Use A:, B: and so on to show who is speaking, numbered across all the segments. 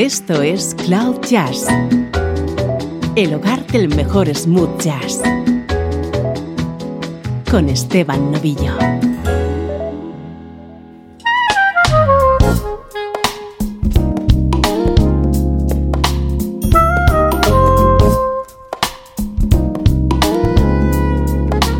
A: Esto es Cloud Jazz, el hogar del mejor smooth jazz, con Esteban Novillo.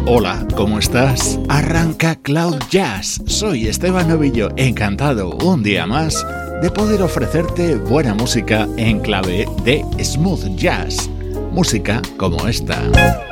B: Hola, ¿cómo estás? Arranca Cloud Jazz. Soy Esteban Novillo, encantado un día más de poder ofrecerte buena música en clave de smooth jazz, música como esta.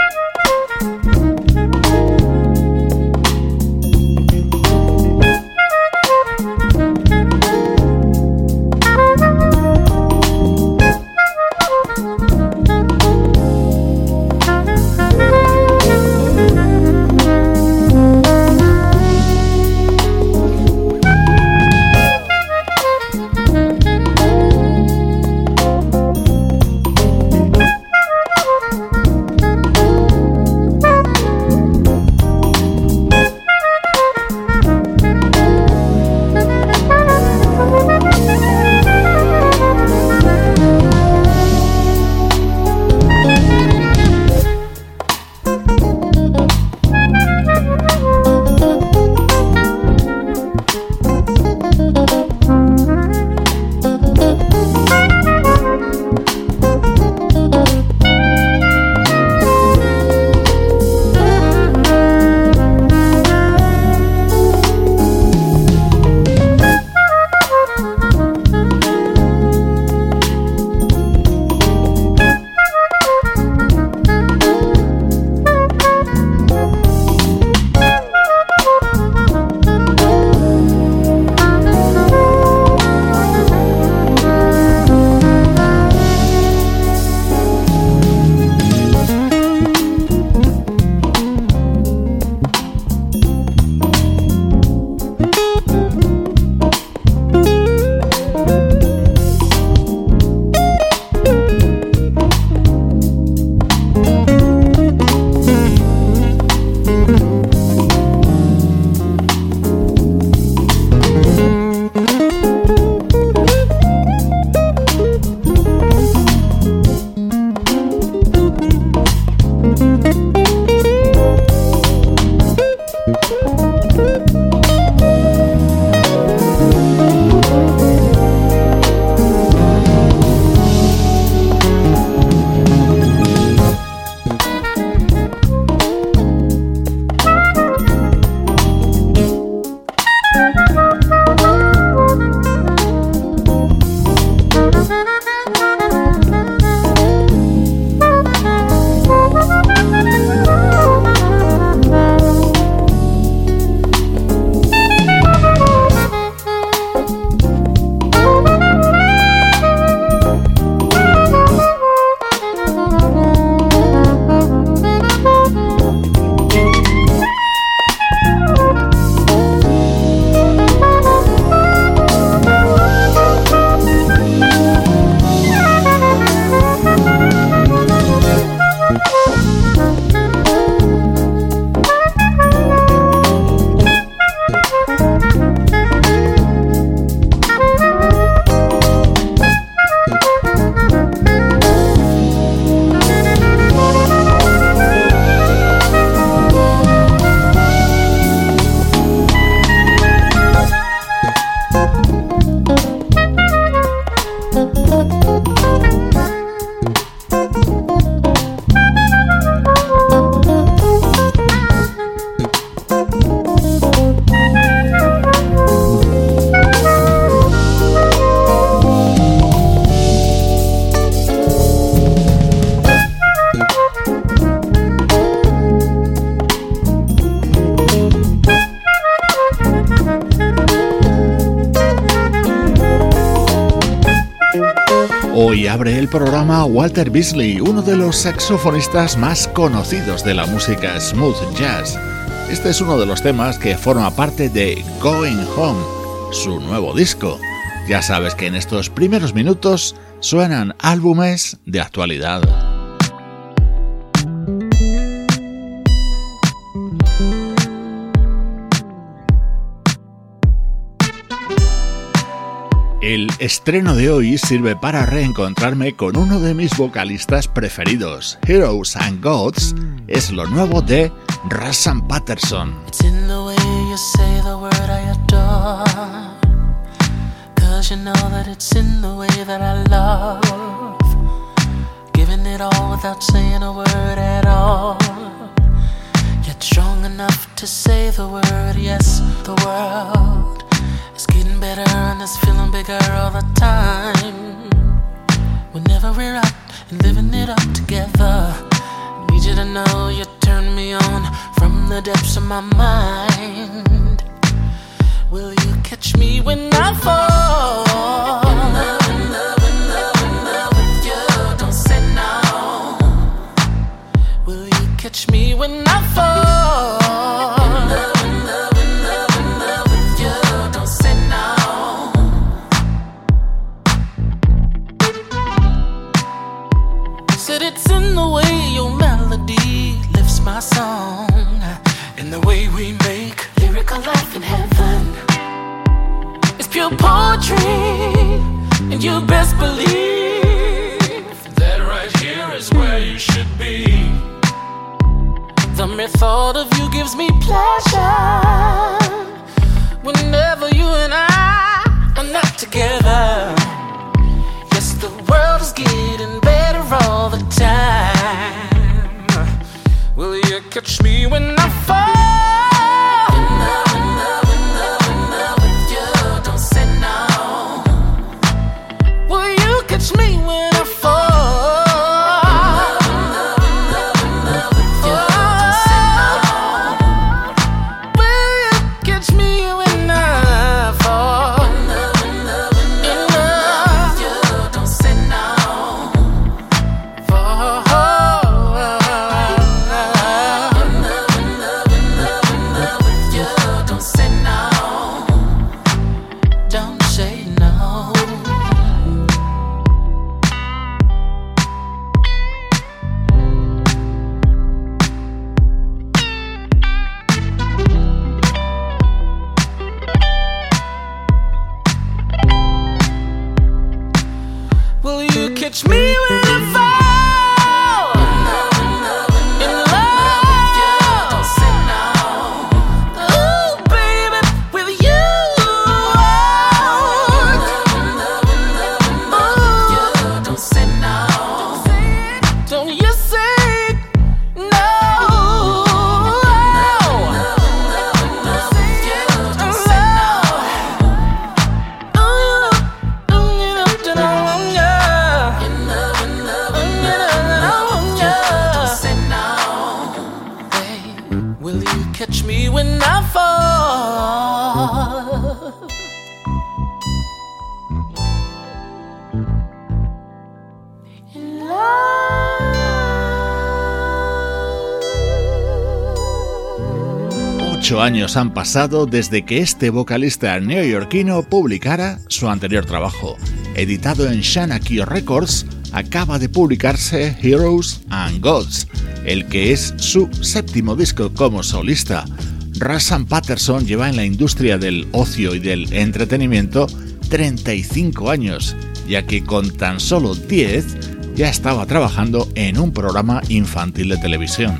B: Abre el programa Walter Beasley, uno de los saxofonistas más conocidos de la música smooth jazz. Este es uno de los temas que forma parte de Going Home, su nuevo disco. Ya sabes que en estos primeros minutos suenan álbumes de actualidad. Estreno de hoy sirve para reencontrarme con uno de mis vocalistas preferidos. Heroes and Gods es lo nuevo de Rassan Patterson.
C: Cause you know that it's in the way that I love. Giving it all without saying a word at all. Yet strong enough to say the word, yes, the world getting better and it's feeling bigger all the time. Whenever we're out and living it up together, need you to know you turn me on from the depths of my mind. Will you catch me when I fall? You best believe that right here is where you should be. The mere thought of you gives me pleasure. Whenever you and I are not together, yes, the world is getting better all the time. Will you catch me when I fall?
B: Han pasado desde que este vocalista neoyorquino publicara su anterior trabajo. Editado en Shanakio Records, acaba de publicarse Heroes and Gods, el que es su séptimo disco como solista. Rassan Patterson lleva en la industria del ocio y del entretenimiento 35 años, ya que con tan solo 10 ya estaba trabajando en un programa infantil de televisión.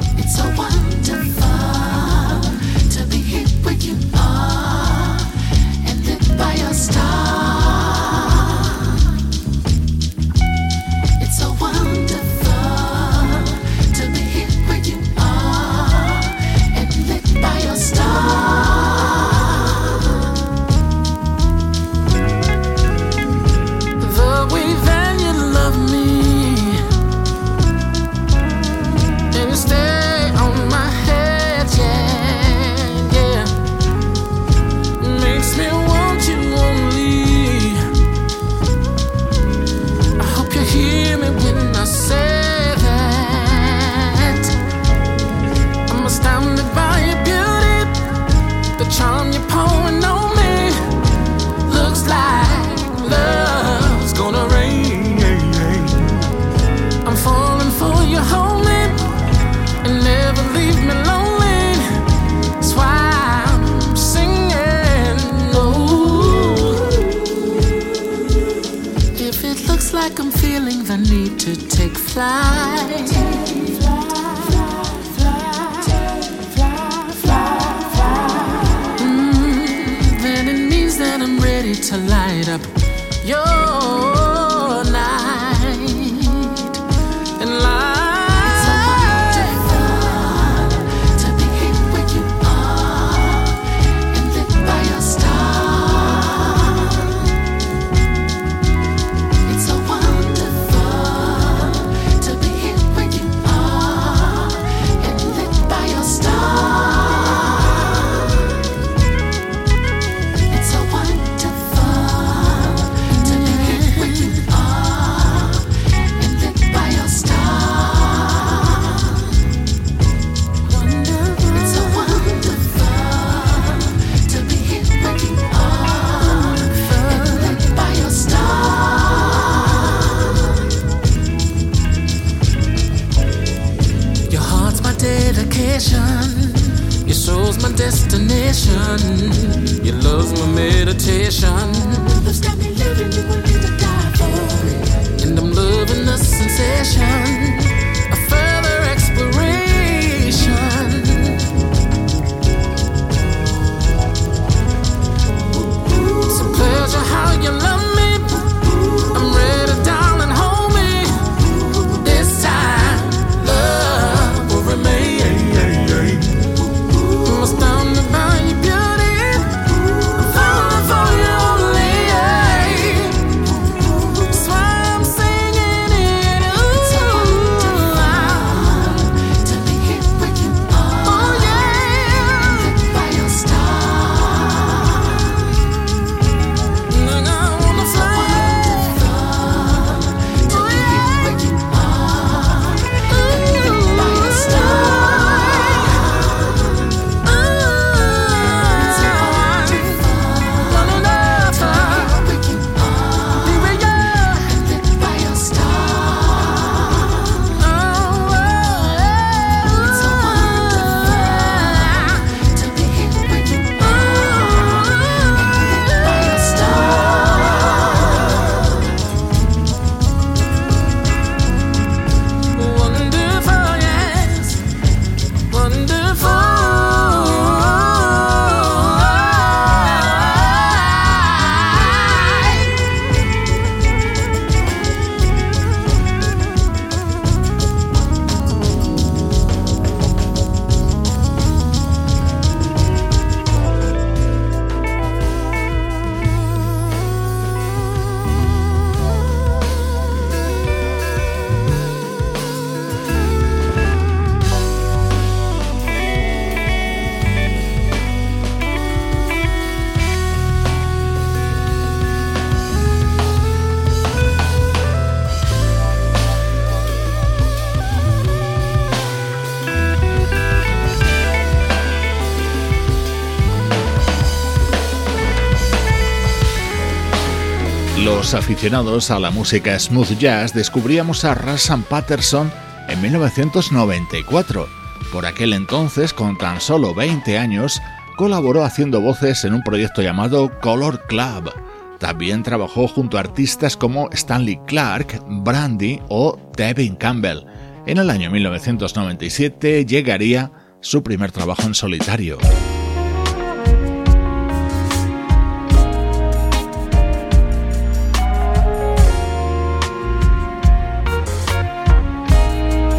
B: Aficionados a la música smooth jazz descubríamos a Rassan Patterson en 1994. Por aquel entonces, con tan solo 20 años, colaboró haciendo voces en un proyecto llamado Color Club. También trabajó junto a artistas como Stanley Clark, Brandy o Devin Campbell. En el año 1997 llegaría su primer trabajo en solitario.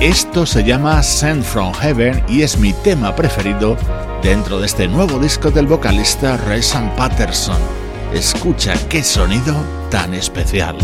B: Esto se llama Send from Heaven y es mi tema preferido dentro de este nuevo disco del vocalista Rayson Patterson. Escucha qué sonido tan especial.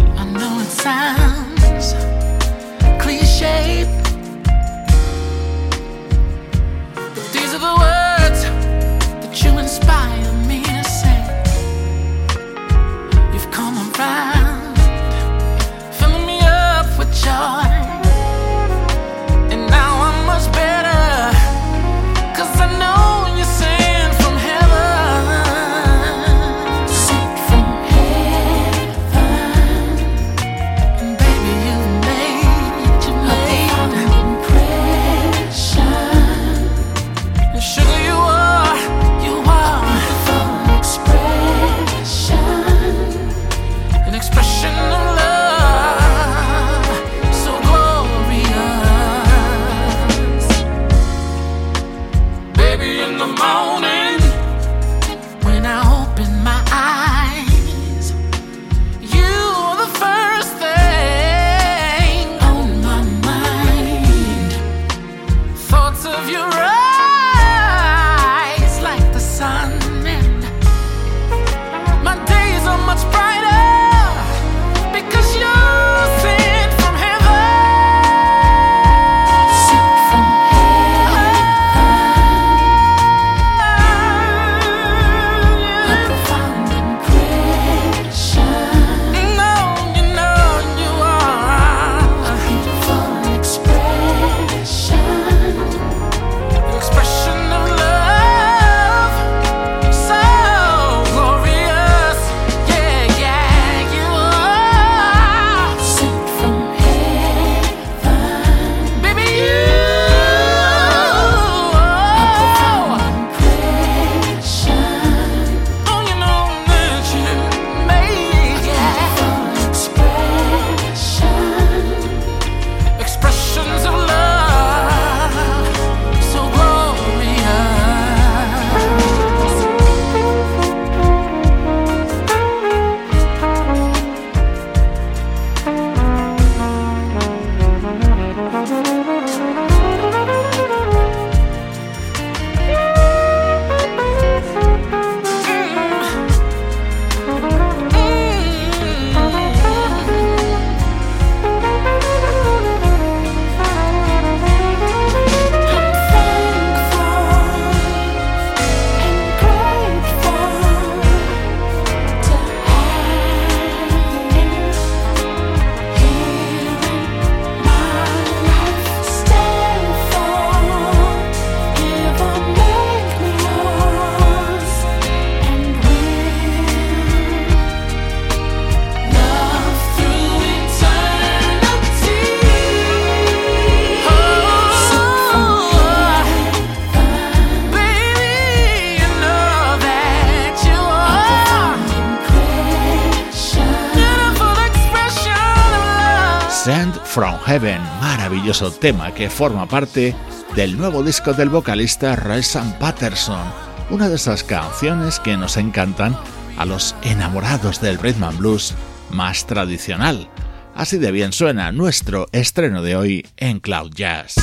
B: Tema que forma parte del nuevo disco del vocalista Rayson Patterson, una de esas canciones que nos encantan a los enamorados del rhythm blues más tradicional. Así de bien suena nuestro estreno de hoy en Cloud Jazz.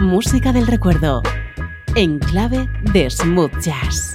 A: Música del recuerdo, en clave de smooth jazz.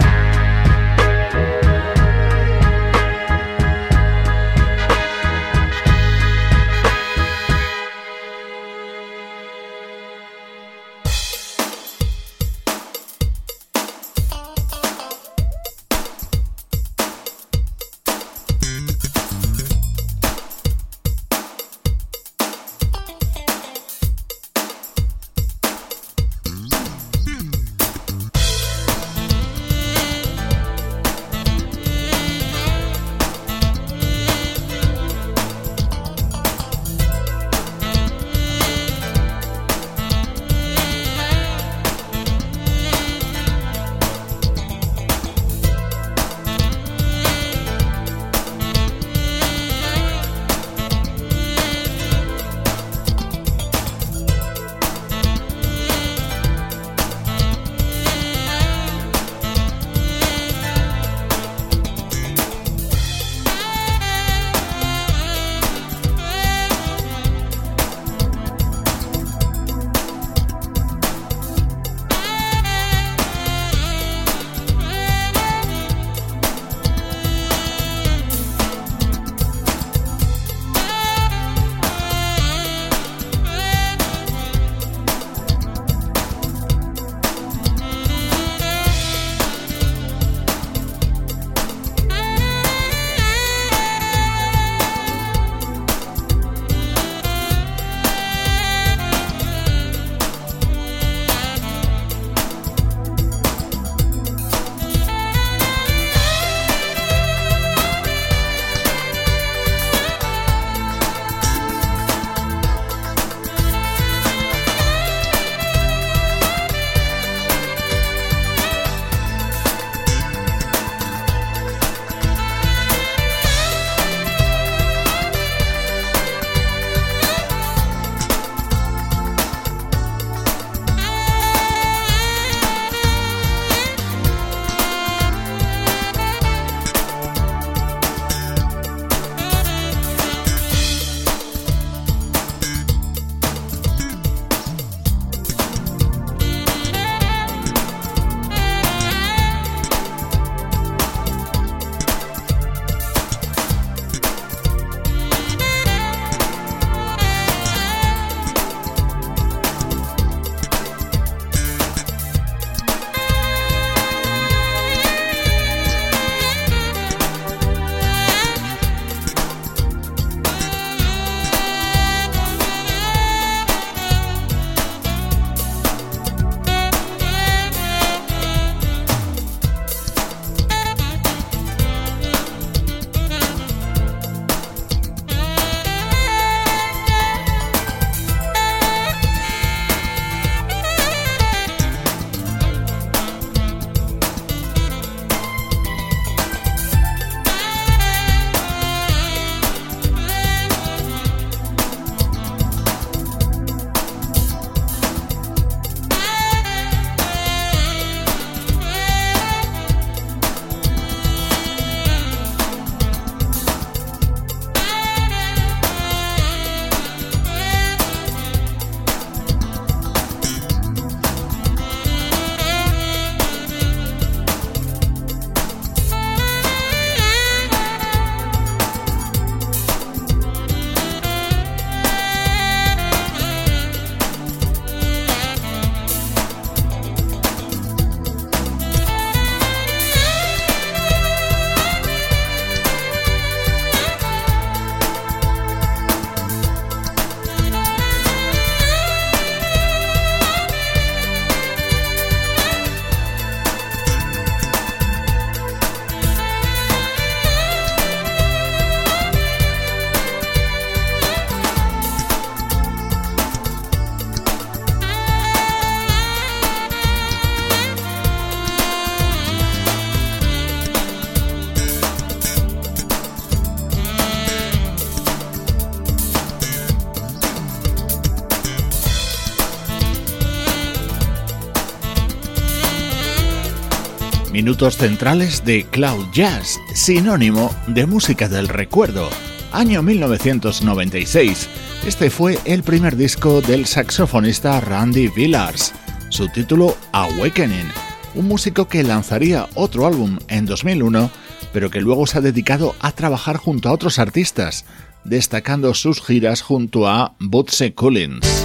B: Minutos centrales de Cloud Jazz, sinónimo de música del recuerdo. Año 1996. Este fue el primer disco del saxofonista Randy Villars. Su título Awakening, un músico que lanzaría otro álbum en 2001, pero que luego se ha dedicado a trabajar junto a otros artistas, destacando sus giras junto a Bootsy Collins.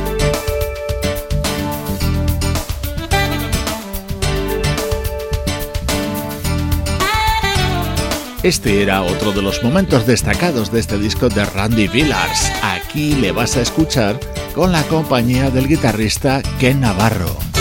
B: Este era otro de los momentos destacados de este disco de Randy Villars. Aquí le vas a escuchar con la compañía del guitarrista Ken Navarro.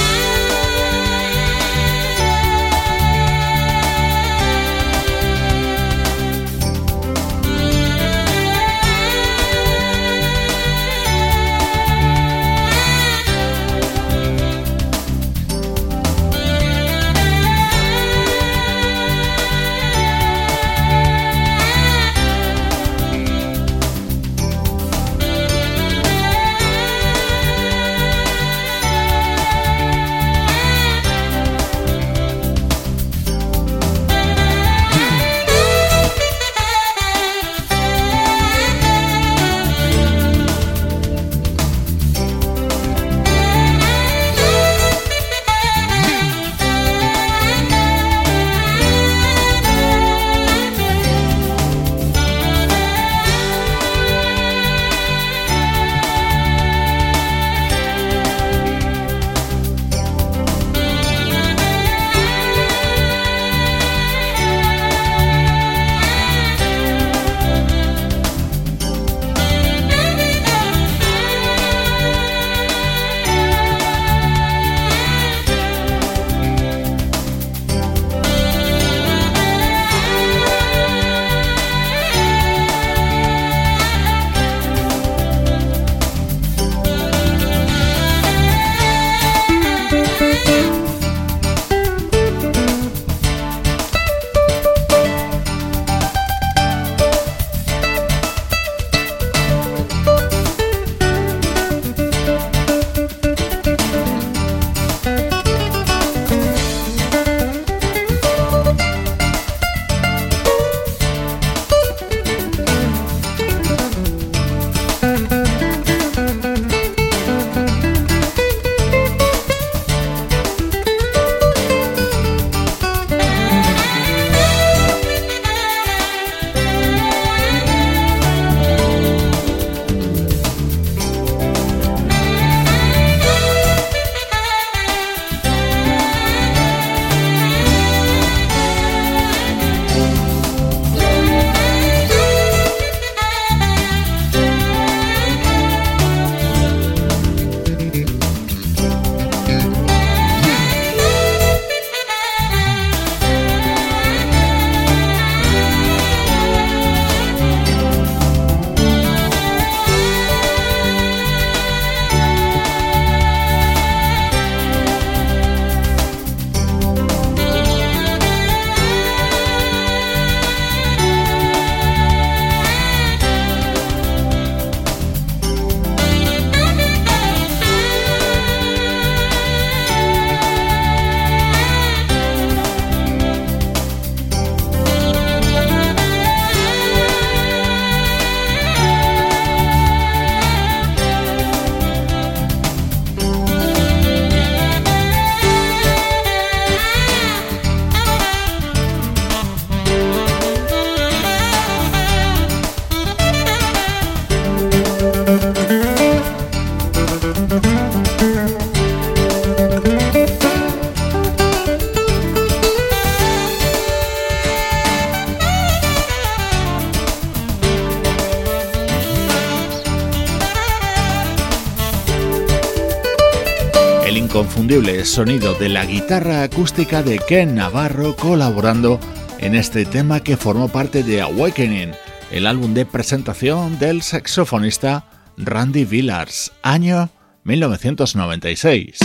B: Sonido de la guitarra acústica de Ken Navarro colaborando en este tema que formó parte de Awakening, el álbum de presentación del saxofonista Randy Villars, año 1996.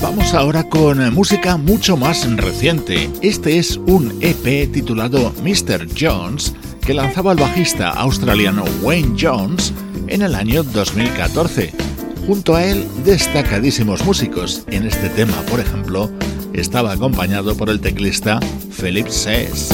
B: Vamos ahora con música mucho más reciente. Este es un EP titulado Mr. Jones que lanzaba el bajista australiano Wayne Jones en el año 2014. Junto a él, destacadísimos músicos. En este tema, por ejemplo, estaba acompañado por el teclista Philip Sess.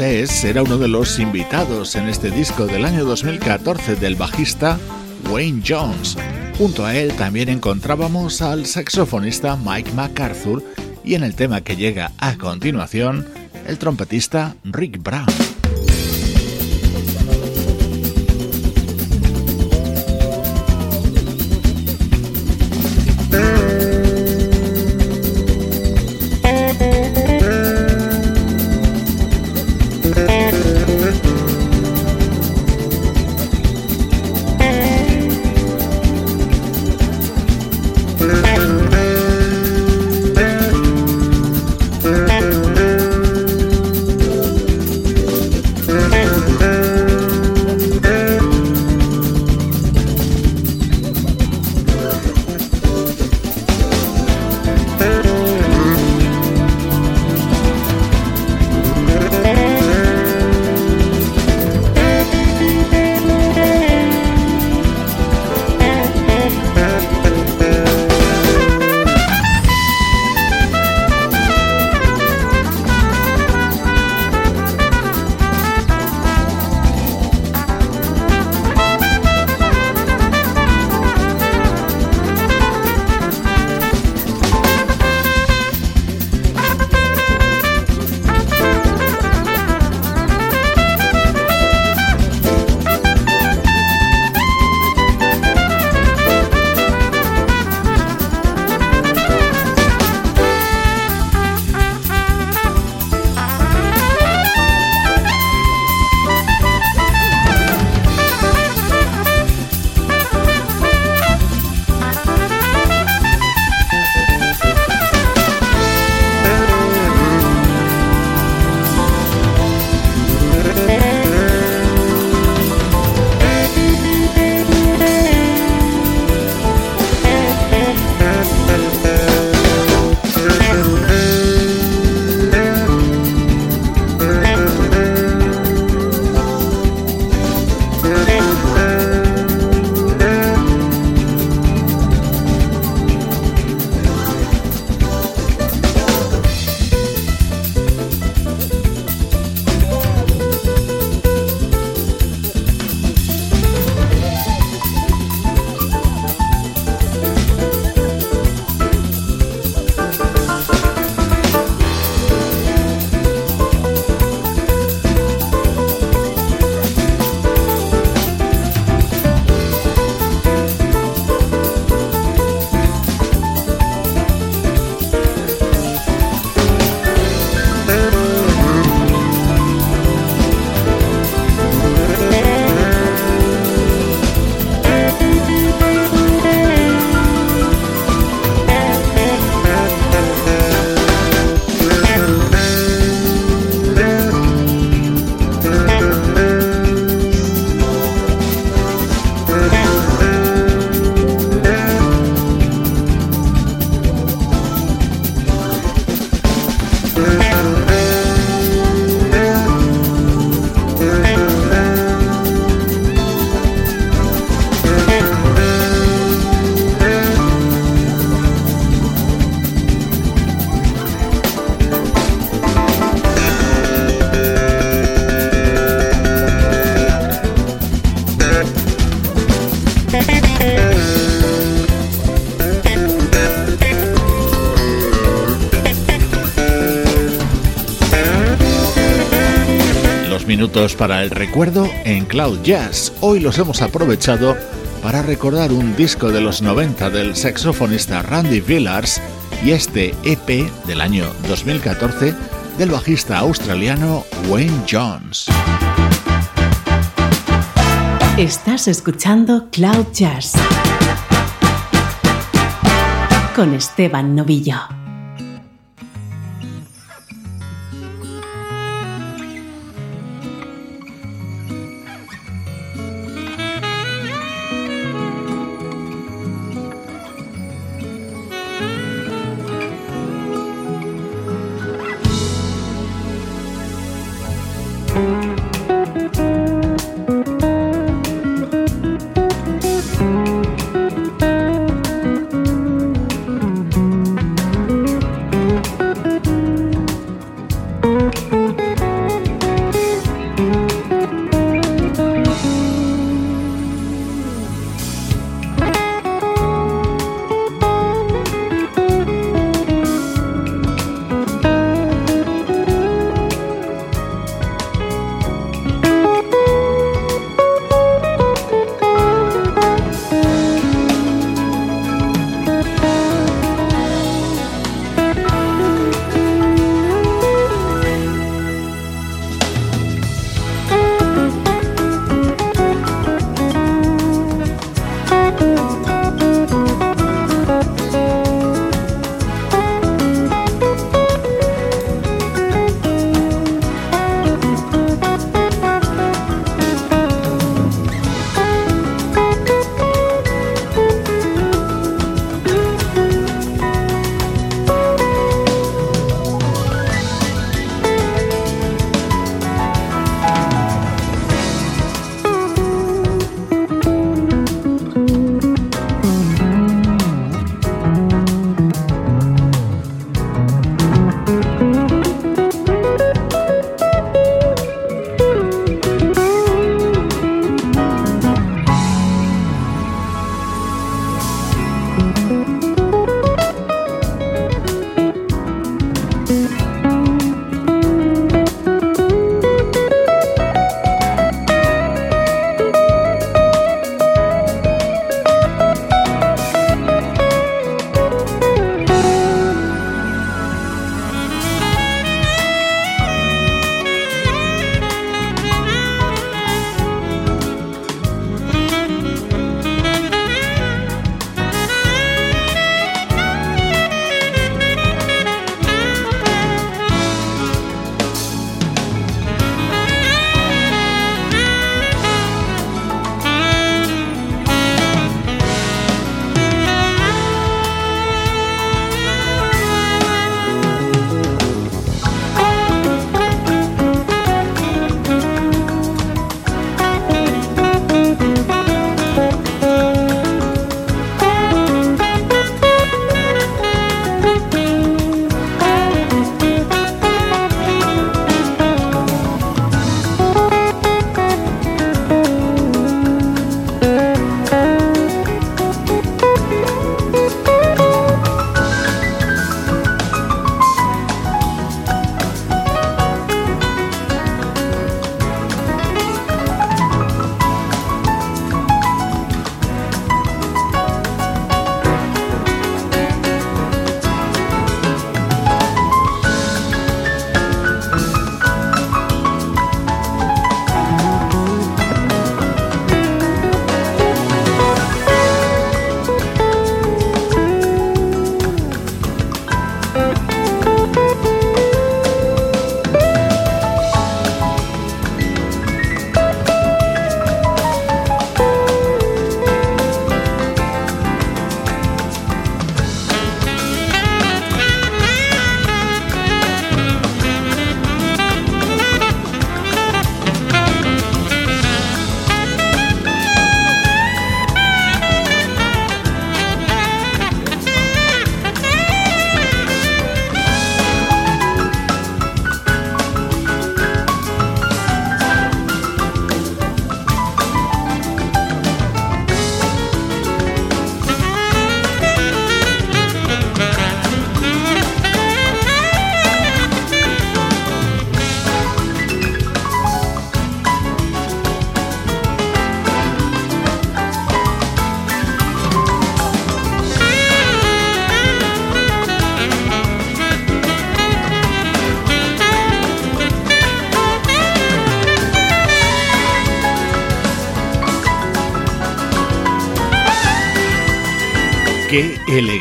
B: Era uno de los invitados en este disco del año 2014 del bajista Wayne Jones. Junto a él también encontrábamos al saxofonista Mike MacArthur y en el tema que llega a continuación, el trompetista Rick Brown. Para el recuerdo en Cloud Jazz. Hoy los hemos aprovechado para recordar un disco de los 90 del saxofonista Randy Villars y este EP del año 2014 del bajista australiano Wayne Jones.
A: Estás escuchando Cloud Jazz con Esteban Novillo.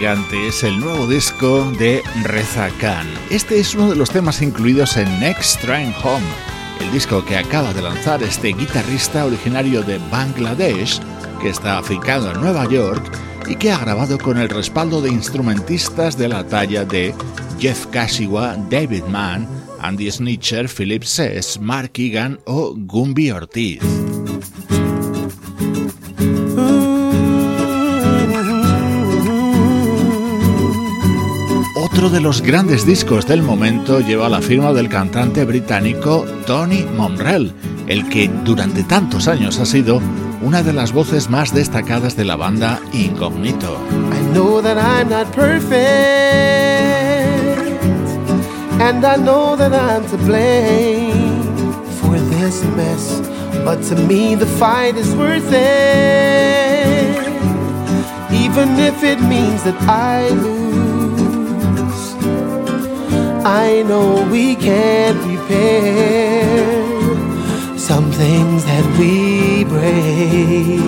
B: Es el nuevo disco de Reza Khan. Este es uno de los temas incluidos en Next Train Home, el disco que acaba de lanzar este guitarrista originario de Bangladesh, que está afincado en Nueva York y que ha grabado con el respaldo de instrumentistas de la talla de Jeff Kashiwa, David Mann, Andy Snitcher, Philip Sess, Mark Egan o Gumby Ortiz. Otro de los grandes discos del momento lleva la firma del cantante británico Tony Monrell, el que durante tantos años ha sido una de las voces más destacadas de la banda Incognito.
D: I know that I'm not perfect, and I know that I'm to blame for this mess. But to me, the fight is worth it, even if it means that I lose. I know we can't repair some things that we break.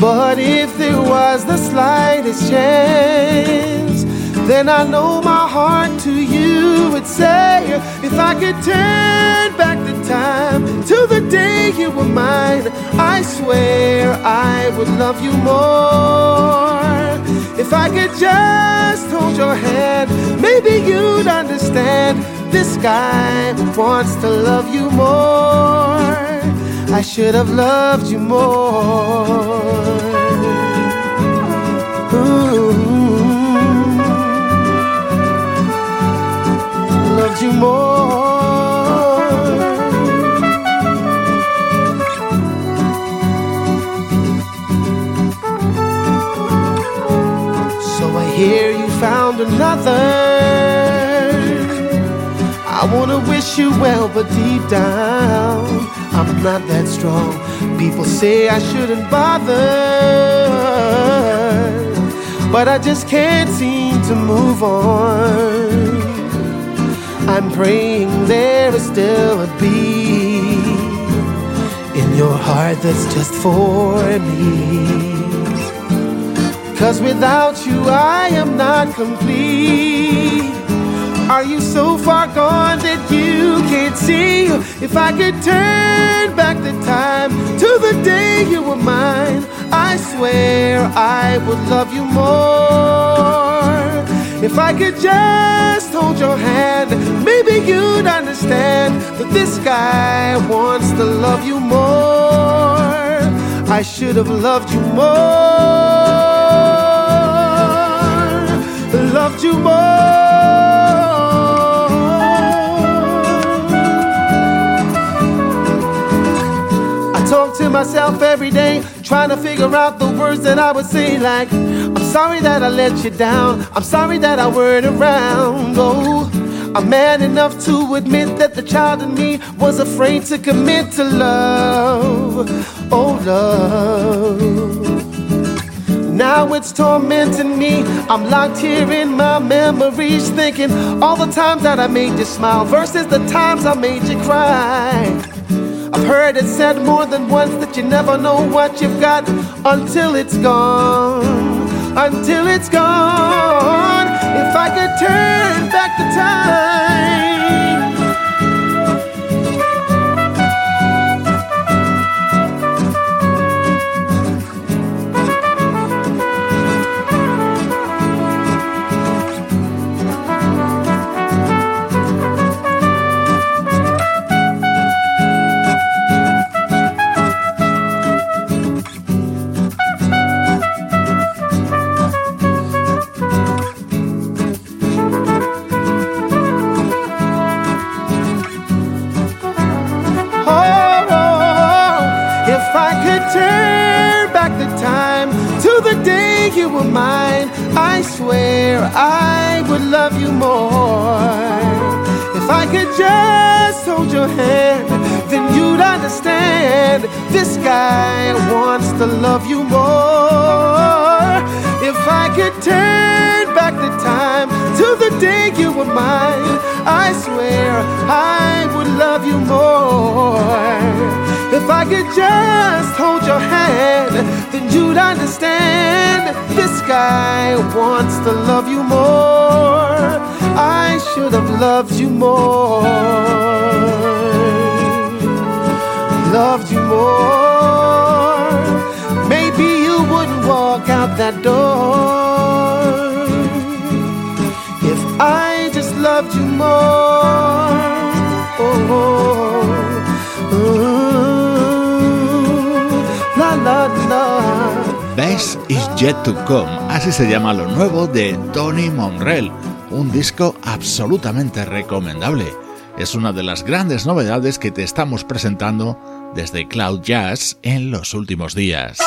D: But if there was the slightest chance, then I know my heart to you would say, if I could turn back the time to the day you were mine, I swear I would love you more. If I could just hold your hand, maybe you'd understand this guy wants to love you more. I should have loved you more. Ooh. Loved you more. Another. I wanna wish you well, but deep down, I'm not that strong. People say I shouldn't bother, but I just can't seem to move on. I'm praying there is still a beat in your heart that's just for me. Cause without you, I am not complete. Are you so far gone that you can't see? If I could turn back the time to the day you were mine, I swear I would love you more. If I could just hold your hand, maybe you'd understand that this guy wants to love you more. I should have loved you more. Loved you more. I talk to myself every day, trying to figure out the words that I would say. Like, I'm sorry that I let you down. I'm sorry that I weren't around. Oh, I'm man enough to admit that the child in me was afraid to commit to love. Oh, love. Now it's tormenting me. I'm locked here in my memories, thinking all the times that I made you smile versus the times I made you cry. I've heard it said more than once that you never know what you've got until it's gone. Until it's gone. If I could turn back the time. Were mine, I swear I would love you more. If I could just hold your hand, then you'd understand this guy wants to love you more. If I could turn day you were mine, I swear I would love you more. If I could just hold your hand, then you'd understand. This guy wants to love you more. I should have loved you more. Loved you more. Maybe you wouldn't walk out that door. I just loved you more. Oh, oh.
B: Best is Yet to Come, así se llama lo nuevo de Tony Monrell, un disco absolutamente recomendable. Es una de las grandes novedades que te estamos presentando desde Cloud Jazz en los últimos días.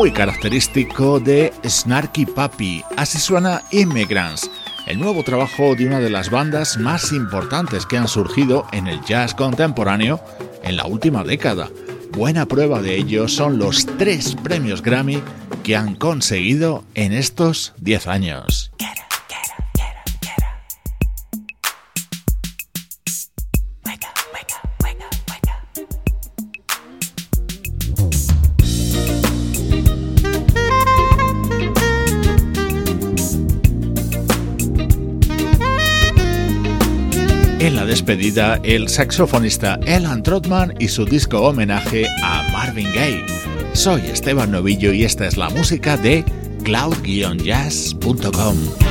B: Muy característico de Snarky Puppy. Así suena Immigrants, el nuevo trabajo de una de las bandas más importantes que han surgido en el jazz contemporáneo en la última década. Buena prueba de ello son los tres premios Grammy que han conseguido en estos 10 años. En la despedida, el saxofonista Elan Trotman y su disco homenaje a Marvin Gaye. Soy Esteban Novillo y esta es la música de cloud-jazz.com.